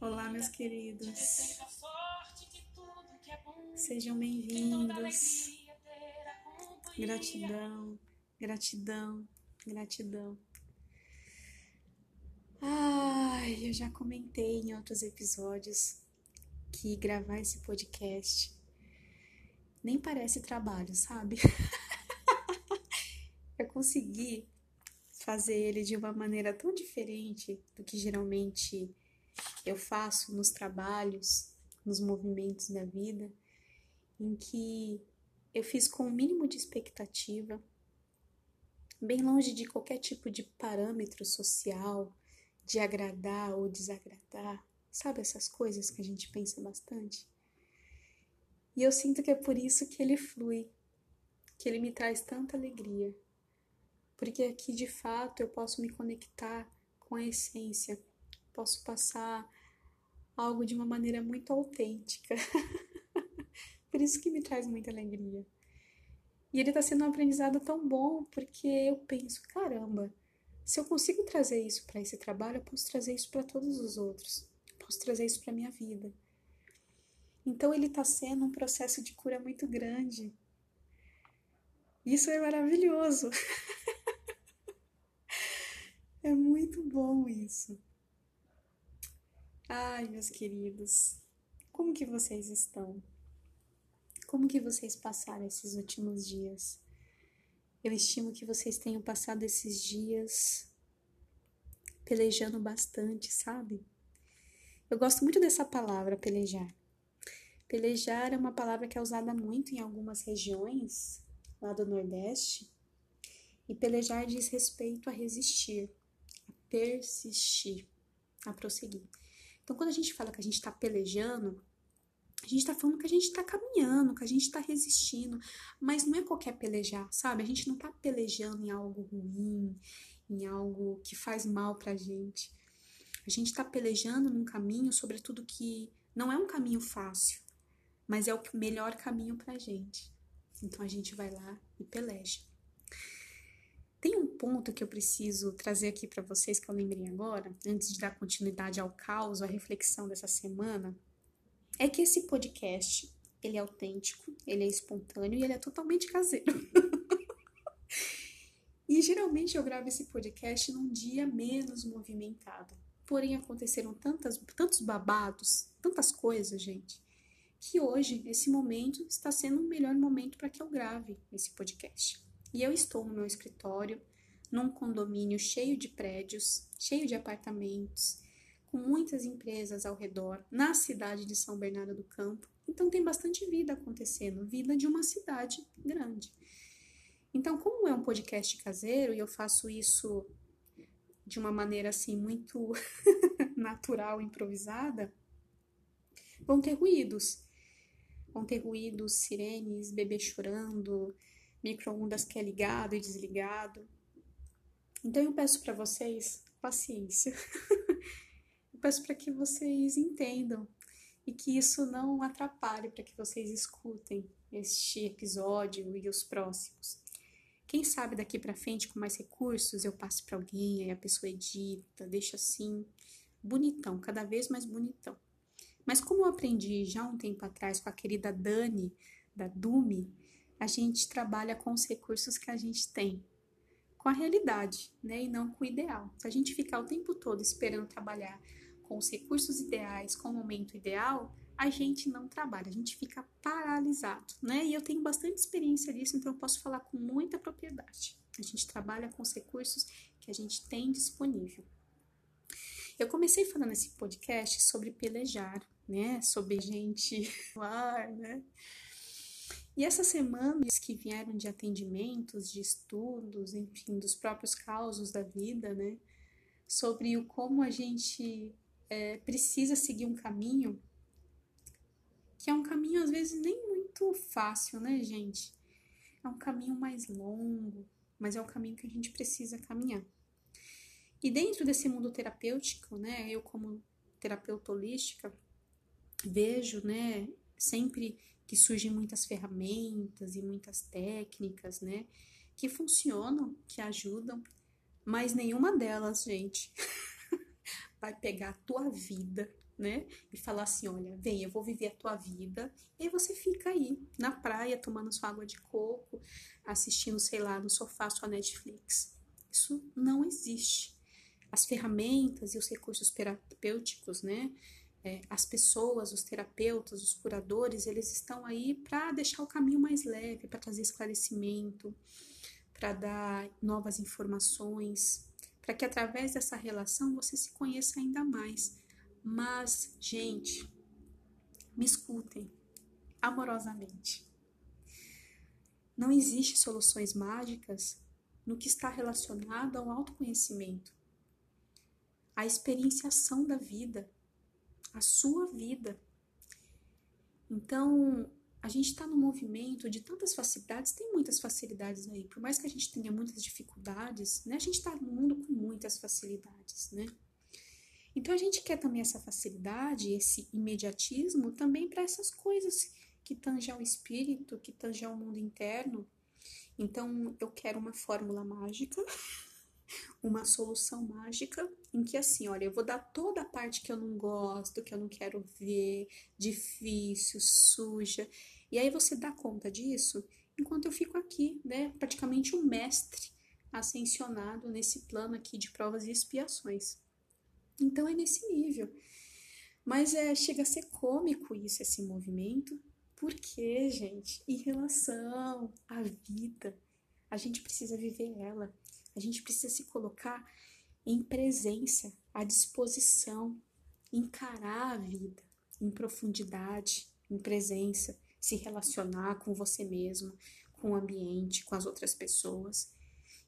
Olá, meus queridos. Sejam bem-vindos. Gratidão, gratidão, gratidão. Ai, eu já comentei em outros episódios que gravar esse podcast nem parece trabalho, sabe? eu consegui fazer ele de uma maneira tão diferente do que geralmente eu faço nos trabalhos, nos movimentos da vida, em que eu fiz com o mínimo de expectativa, bem longe de qualquer tipo de parâmetro social, de agradar ou desagradar, sabe essas coisas que a gente pensa bastante? E eu sinto que é por isso que ele flui, que ele me traz tanta alegria porque aqui de fato eu posso me conectar com a essência, posso passar algo de uma maneira muito autêntica. Por isso que me traz muita alegria. E ele está sendo um aprendizado tão bom porque eu penso, caramba, se eu consigo trazer isso para esse trabalho, eu posso trazer isso para todos os outros. Posso trazer isso para minha vida. Então ele está sendo um processo de cura muito grande. Isso é maravilhoso. É muito bom isso. Ai, meus queridos, como que vocês estão? Como que vocês passaram esses últimos dias? Eu estimo que vocês tenham passado esses dias pelejando bastante, sabe? Eu gosto muito dessa palavra, pelejar. Pelejar é uma palavra que é usada muito em algumas regiões lá do Nordeste. E pelejar diz respeito a resistir persistir, a prosseguir. Então, quando a gente fala que a gente está pelejando, a gente está falando que a gente está caminhando, que a gente está resistindo, mas não é qualquer pelejar, sabe? A gente não está pelejando em algo ruim, em algo que faz mal pra gente. A gente está pelejando num caminho, sobretudo que não é um caminho fácil, mas é o melhor caminho pra gente. Então a gente vai lá e peleja. Tem um ponto que eu preciso trazer aqui para vocês que eu lembrei agora, antes de dar continuidade ao caos, à reflexão dessa semana, é que esse podcast, ele é autêntico, ele é espontâneo e ele é totalmente caseiro. e geralmente eu gravo esse podcast num dia menos movimentado. Porém, aconteceram tantas, tantos babados, tantas coisas, gente, que hoje, esse momento, está sendo o melhor momento para que eu grave esse podcast. E eu estou no meu escritório, num condomínio cheio de prédios, cheio de apartamentos, com muitas empresas ao redor, na cidade de São Bernardo do Campo. Então tem bastante vida acontecendo, vida de uma cidade grande. Então, como é um podcast caseiro e eu faço isso de uma maneira assim muito natural, improvisada, vão ter ruídos. Vão ter ruídos, sirenes, bebê chorando, micro-ondas que é ligado e desligado. Então eu peço para vocês paciência. eu peço para que vocês entendam e que isso não atrapalhe para que vocês escutem este episódio e os próximos. Quem sabe daqui para frente com mais recursos eu passe para alguém, aí a pessoa edita, deixa assim bonitão, cada vez mais bonitão. Mas como eu aprendi já um tempo atrás com a querida Dani da Dume, a gente trabalha com os recursos que a gente tem, com a realidade, né, e não com o ideal. Se a gente ficar o tempo todo esperando trabalhar com os recursos ideais, com o momento ideal, a gente não trabalha, a gente fica paralisado, né? E eu tenho bastante experiência disso, então eu posso falar com muita propriedade. A gente trabalha com os recursos que a gente tem disponível. Eu comecei falando esse podcast sobre pelejar, né? Sobre gente ar, né? E essas semanas que vieram de atendimentos, de estudos, enfim, dos próprios causos da vida, né? Sobre o como a gente é, precisa seguir um caminho que é um caminho às vezes nem muito fácil, né, gente? É um caminho mais longo, mas é um caminho que a gente precisa caminhar. E dentro desse mundo terapêutico, né, eu como terapeuta holística vejo, né, sempre que surgem muitas ferramentas e muitas técnicas, né? Que funcionam, que ajudam, mas nenhuma delas, gente, vai pegar a tua vida né? E falar assim: olha, vem, eu vou viver a tua vida. E aí você fica aí, na praia, tomando sua água de coco, assistindo, sei lá, no sofá sua Netflix. Isso não existe. As ferramentas e os recursos terapêuticos, né? É, as pessoas, os terapeutas, os curadores, eles estão aí para deixar o caminho mais leve, para trazer esclarecimento, para dar novas informações, para que através dessa relação você se conheça ainda mais. Mas, gente, me escutem amorosamente. Não existe soluções mágicas no que está relacionado ao autoconhecimento, à experienciação da vida, a sua vida. Então, a gente está no movimento de tantas facilidades, tem muitas facilidades aí, por mais que a gente tenha muitas dificuldades, né? A gente está no mundo com muitas facilidades, né? Então a gente quer também essa facilidade, esse imediatismo também para essas coisas que tangem ao espírito, que tangem ao mundo interno. Então eu quero uma fórmula mágica, uma solução mágica em que assim, olha, eu vou dar toda a parte que eu não gosto, que eu não quero ver, difícil, suja. E aí você dá conta disso enquanto eu fico aqui, né, praticamente um mestre ascensionado nesse plano aqui de provas e expiações. Então é nesse nível. Mas é, chega a ser cômico isso, esse movimento, porque, gente, em relação à vida, a gente precisa viver ela, a gente precisa se colocar em presença, à disposição, encarar a vida em profundidade, em presença, se relacionar com você mesmo, com o ambiente, com as outras pessoas.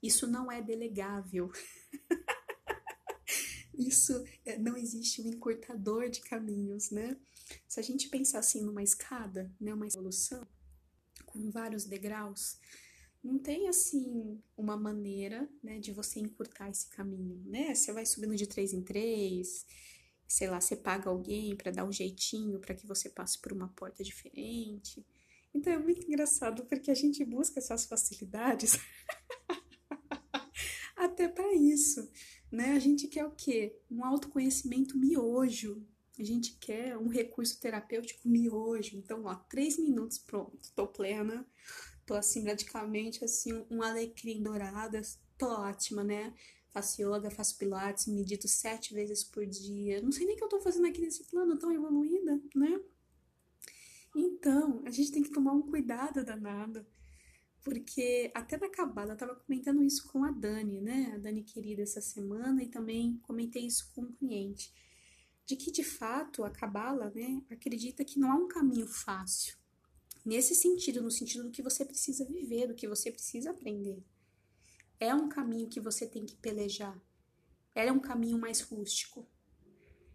Isso não é delegável. isso é, não existe um encurtador de caminhos, né? Se a gente pensar assim numa escada, né, uma evolução com vários degraus, não tem assim uma maneira, né, de você encurtar esse caminho, né? Você vai subindo de três em três, sei lá, você paga alguém para dar um jeitinho para que você passe por uma porta diferente. Então é muito engraçado porque a gente busca essas facilidades até para isso né? A gente quer o quê? Um autoconhecimento miojo. A gente quer um recurso terapêutico miojo. Então, ó, três minutos, pronto, tô plena. Tô assim, praticamente assim, um alecrim dourado. Tô ótima, né? Faço yoga, faço pilates, medito sete vezes por dia. Não sei nem o que eu tô fazendo aqui nesse plano tão evoluída, né? Então, a gente tem que tomar um cuidado danado porque até na cabala eu estava comentando isso com a Dani, né? A Dani querida essa semana e também comentei isso com um cliente, de que de fato a cabala, né, acredita que não há um caminho fácil. Nesse sentido, no sentido do que você precisa viver, do que você precisa aprender. É um caminho que você tem que pelejar. É um caminho mais rústico.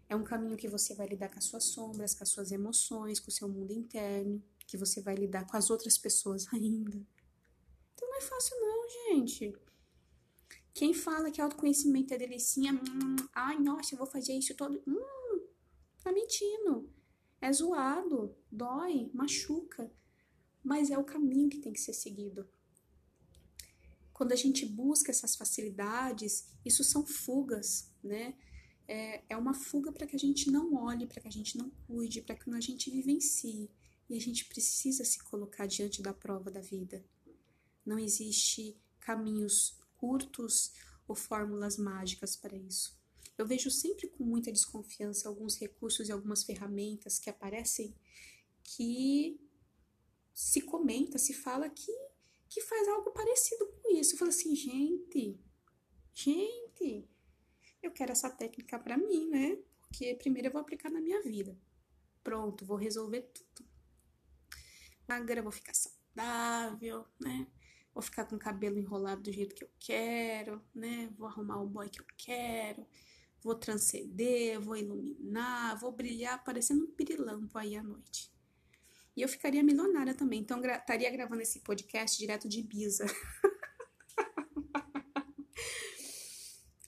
É um caminho que você vai lidar com as suas sombras, com as suas emoções, com o seu mundo interno, que você vai lidar com as outras pessoas ainda então não é fácil não, gente. Quem fala que autoconhecimento é delicinha, hum, ai, nossa, eu vou fazer isso todo. Hum, tá mentindo. É zoado, dói, machuca. Mas é o caminho que tem que ser seguido. Quando a gente busca essas facilidades, isso são fugas, né? É, é uma fuga para que a gente não olhe, para que a gente não cuide, para que a gente vivencie. E a gente precisa se colocar diante da prova da vida. Não existe caminhos curtos ou fórmulas mágicas para isso. Eu vejo sempre com muita desconfiança alguns recursos e algumas ferramentas que aparecem que se comenta, se fala que, que faz algo parecido com isso. Eu falo assim, gente, gente, eu quero essa técnica para mim, né? Porque primeiro eu vou aplicar na minha vida. Pronto, vou resolver tudo. Magra, vou ficar saudável, né? vou ficar com o cabelo enrolado do jeito que eu quero, né? Vou arrumar o boy que eu quero, vou transcender, vou iluminar, vou brilhar parecendo um pirilampo aí à noite. E eu ficaria milionária também, então gra estaria gravando esse podcast direto de Ibiza.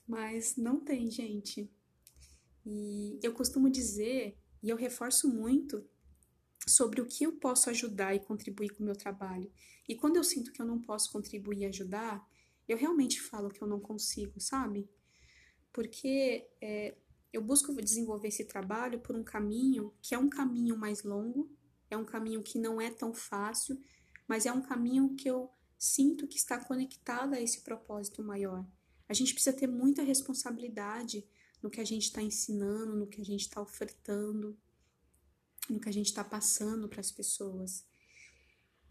Mas não tem, gente. E eu costumo dizer, e eu reforço muito, sobre o que eu posso ajudar e contribuir com o meu trabalho. E quando eu sinto que eu não posso contribuir e ajudar, eu realmente falo que eu não consigo, sabe? Porque é, eu busco desenvolver esse trabalho por um caminho que é um caminho mais longo, é um caminho que não é tão fácil, mas é um caminho que eu sinto que está conectado a esse propósito maior. A gente precisa ter muita responsabilidade no que a gente está ensinando, no que a gente está ofertando, no que a gente está passando para as pessoas.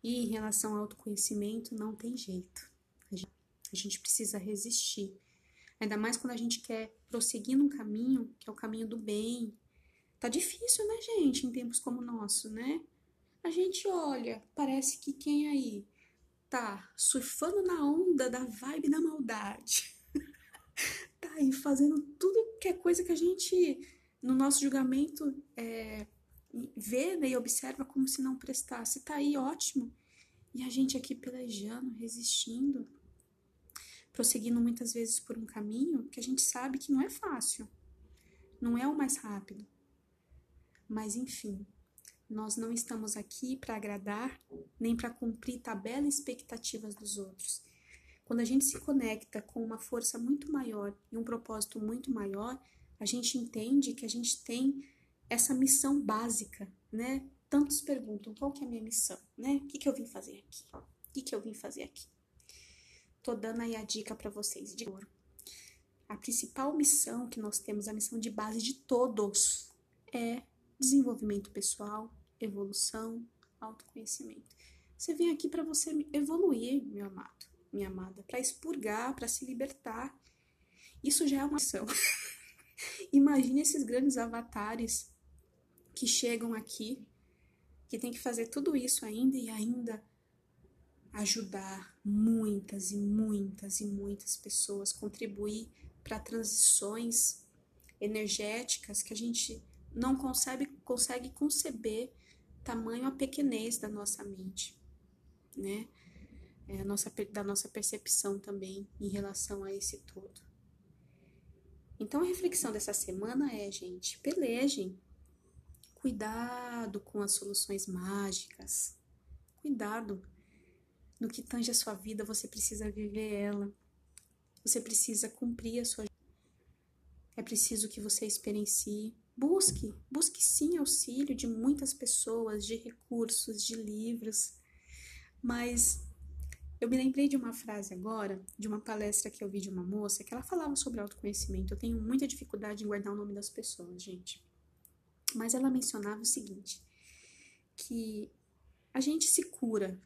E em relação ao autoconhecimento, não tem jeito. A gente precisa resistir. Ainda mais quando a gente quer prosseguir num caminho que é o caminho do bem. Tá difícil, né, gente, em tempos como o nosso, né? A gente olha, parece que quem aí tá surfando na onda da vibe da maldade, tá aí fazendo tudo que é coisa que a gente, no nosso julgamento, é, vê né, e observa como se não prestasse. Tá aí, ótimo. E a gente aqui pelejando, resistindo, prosseguindo muitas vezes por um caminho que a gente sabe que não é fácil, não é o mais rápido. Mas enfim, nós não estamos aqui para agradar nem para cumprir tabelas e expectativas dos outros. Quando a gente se conecta com uma força muito maior e um propósito muito maior, a gente entende que a gente tem essa missão básica, né? Tantos perguntam qual que é a minha missão, né? O que, que eu vim fazer aqui? O que, que eu vim fazer aqui? Tô dando aí a dica para vocês de ouro. A principal missão que nós temos, a missão de base de todos, é desenvolvimento pessoal, evolução, autoconhecimento. Você vem aqui para você evoluir, meu amado, minha amada, para expurgar, para se libertar. Isso já é uma missão. Imagine esses grandes avatares que chegam aqui, que tem que fazer tudo isso ainda e ainda ajudar muitas e muitas e muitas pessoas, contribuir para transições energéticas que a gente não consegue, consegue conceber tamanho a pequenez da nossa mente, né? É nossa, da nossa percepção também em relação a esse todo. Então a reflexão dessa semana é, gente, pelejem Cuidado com as soluções mágicas. Cuidado. No que tange a sua vida, você precisa viver ela. Você precisa cumprir a sua. É preciso que você experiencie. Busque, busque sim auxílio de muitas pessoas, de recursos, de livros. Mas eu me lembrei de uma frase agora, de uma palestra que eu vi de uma moça, que ela falava sobre autoconhecimento. Eu tenho muita dificuldade em guardar o nome das pessoas, gente. Mas ela mencionava o seguinte: que a gente se cura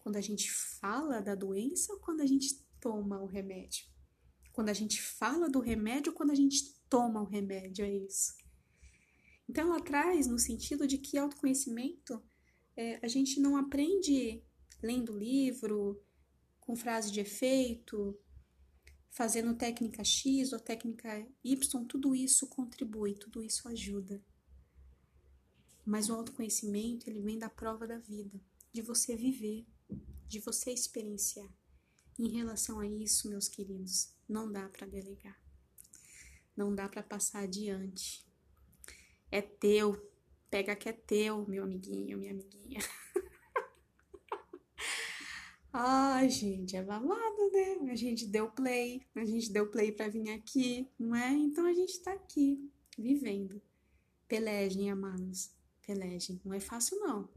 quando a gente fala da doença ou quando a gente toma o remédio? Quando a gente fala do remédio quando a gente toma o remédio, é isso. Então ela traz no sentido de que autoconhecimento é, a gente não aprende lendo livro, com frase de efeito, fazendo técnica X ou técnica Y, tudo isso contribui, tudo isso ajuda. Mas o autoconhecimento, ele vem da prova da vida, de você viver, de você experienciar. Em relação a isso, meus queridos, não dá para delegar. Não dá para passar adiante. É teu. Pega que é teu, meu amiguinho, minha amiguinha. Ai, gente, é babado, né? A gente deu play, a gente deu play para vir aqui, não é? Então a gente tá aqui, vivendo. Pelejem, amados, pelejem. Não é fácil, não,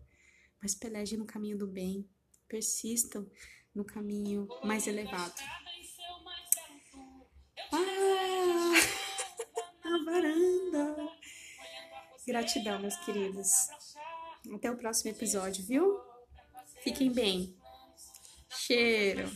mas pelejem no caminho do bem, persistam no caminho mais elevado. Ah, a varanda. Gratidão, meus queridos. Até o próximo episódio, viu? Fiquem bem. Cheiro.